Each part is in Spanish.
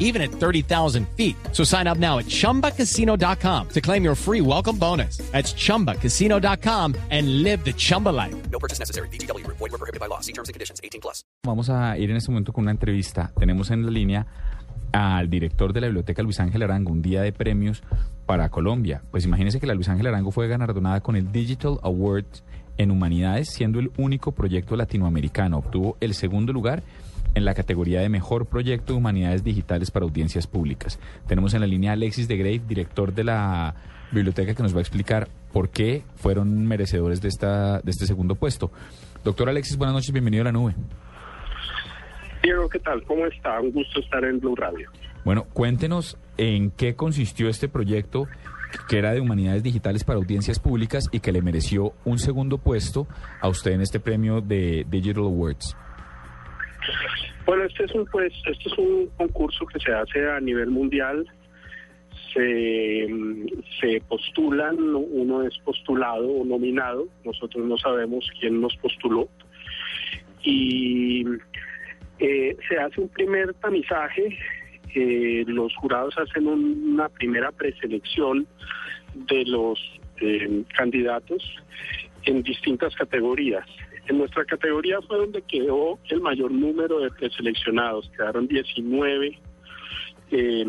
even at 30,000 feet. So sign up now at chumbacasino.com to claim your free welcome bonus. That's chumbacasino.com and live the Chumba life. No purchase necessary. BGW. Void were prohibited by law. See terms and conditions. 18 plus. Vamos a ir en este momento con una entrevista. Tenemos en la línea al director de la Biblioteca Luis Ángel Arango, un día de premios para Colombia. Pues imagínense que la Luis Ángel Arango fue galardonada con el Digital Award en Humanidades, siendo el único proyecto latinoamericano. Obtuvo el segundo lugar en la categoría de Mejor Proyecto de Humanidades Digitales para Audiencias Públicas. Tenemos en la línea a Alexis de Grey, director de la biblioteca, que nos va a explicar por qué fueron merecedores de, esta, de este segundo puesto. Doctor Alexis, buenas noches, bienvenido a la nube. Diego, ¿qué tal? ¿Cómo está? Un gusto estar en Blue Radio. Bueno, cuéntenos en qué consistió este proyecto que era de humanidades digitales para audiencias públicas y que le mereció un segundo puesto a usted en este premio de Digital Awards. Bueno, este es un pues, este es un concurso que se hace a nivel mundial. Se, se postulan, uno es postulado o nominado, nosotros no sabemos quién nos postuló. Y eh, se hace un primer tamizaje, eh, los jurados hacen un- una primera preselección de los eh, candidatos en distintas categorías. En nuestra categoría fue donde quedó el mayor número de preseleccionados, quedaron 19, eh,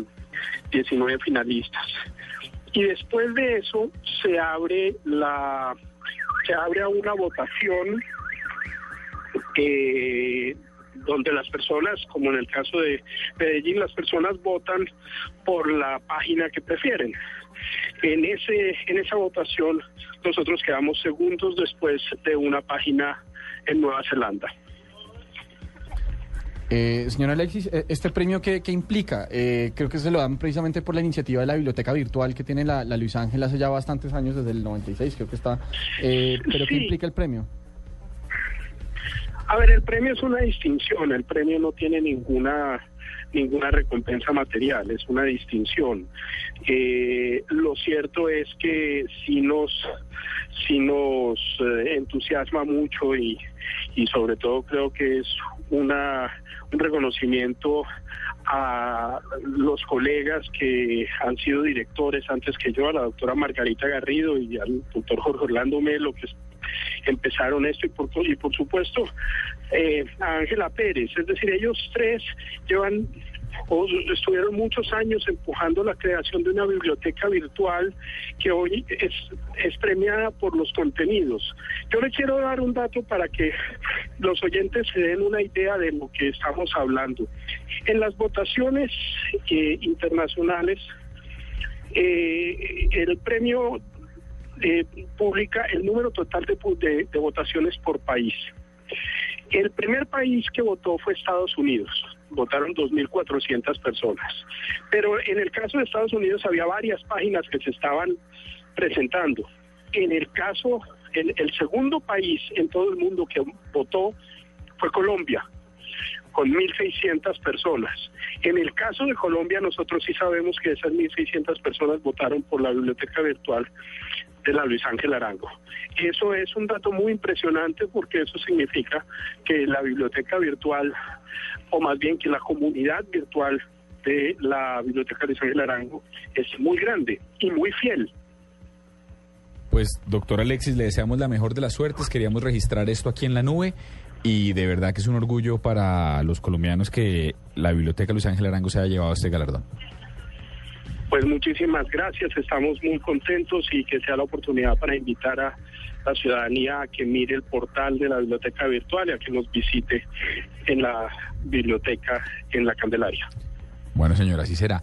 19 finalistas. Y después de eso se abre la se abre a una votación eh, donde las personas, como en el caso de Medellín, las personas votan por la página que prefieren. En ese en esa votación nosotros quedamos segundos después de una página en Nueva Zelanda. Eh, señor Alexis, eh, ¿este premio qué, qué implica? Eh, creo que se lo dan precisamente por la iniciativa de la biblioteca virtual que tiene la, la Luis Ángel hace ya bastantes años, desde el 96 creo que está. Eh, ¿Pero qué Sí. implica el premio? A ver, el premio es una distinción, el premio no tiene ninguna ninguna recompensa material, es una distinción. Eh, lo cierto es que sí nos, sí nos eh, entusiasma mucho y, y sobre todo creo que es una, un reconocimiento a los colegas que han sido directores antes que yo, a la doctora Margarita Garrido y al doctor Jorge Orlando Melo, que empezaron esto y por, y por supuesto eh, a Ángela Pérez. Es decir, ellos tres llevan o estuvieron muchos años empujando la creación de una biblioteca virtual que hoy es, es premiada por los contenidos. Yo le quiero dar un dato para que los oyentes se den una idea de lo que estamos hablando. En las votaciones eh, internacionales, eh, el premio eh, publica el número total de votaciones por país. El primer país que votó fue Estados Unidos, votaron 2.400 personas. Pero en el caso de Estados Unidos había varias páginas que se estaban presentando. En el caso, el, el segundo país en todo el mundo que votó fue Colombia, con 1.600 personas. En el caso de Colombia, nosotros sí sabemos que esas 1.600 personas votaron por la biblioteca virtual de la Luis Ángel Arango. Eso es un dato muy impresionante porque eso significa que la biblioteca virtual, o más bien que la comunidad virtual de la biblioteca Luis Ángel Arango es muy grande y muy fiel. Pues, doctor Alexis, le deseamos la mejor de las suertes. Queríamos registrar esto aquí en la nube y de verdad que es un orgullo para los colombianos que la Biblioteca Luis Ángel Arango se haya llevado este galardón. Pues muchísimas gracias, estamos muy contentos y que sea la oportunidad para invitar a la ciudadanía a que mire el portal de la biblioteca virtual y a que nos visite en la biblioteca en la Candelaria. Bueno, señora, así será.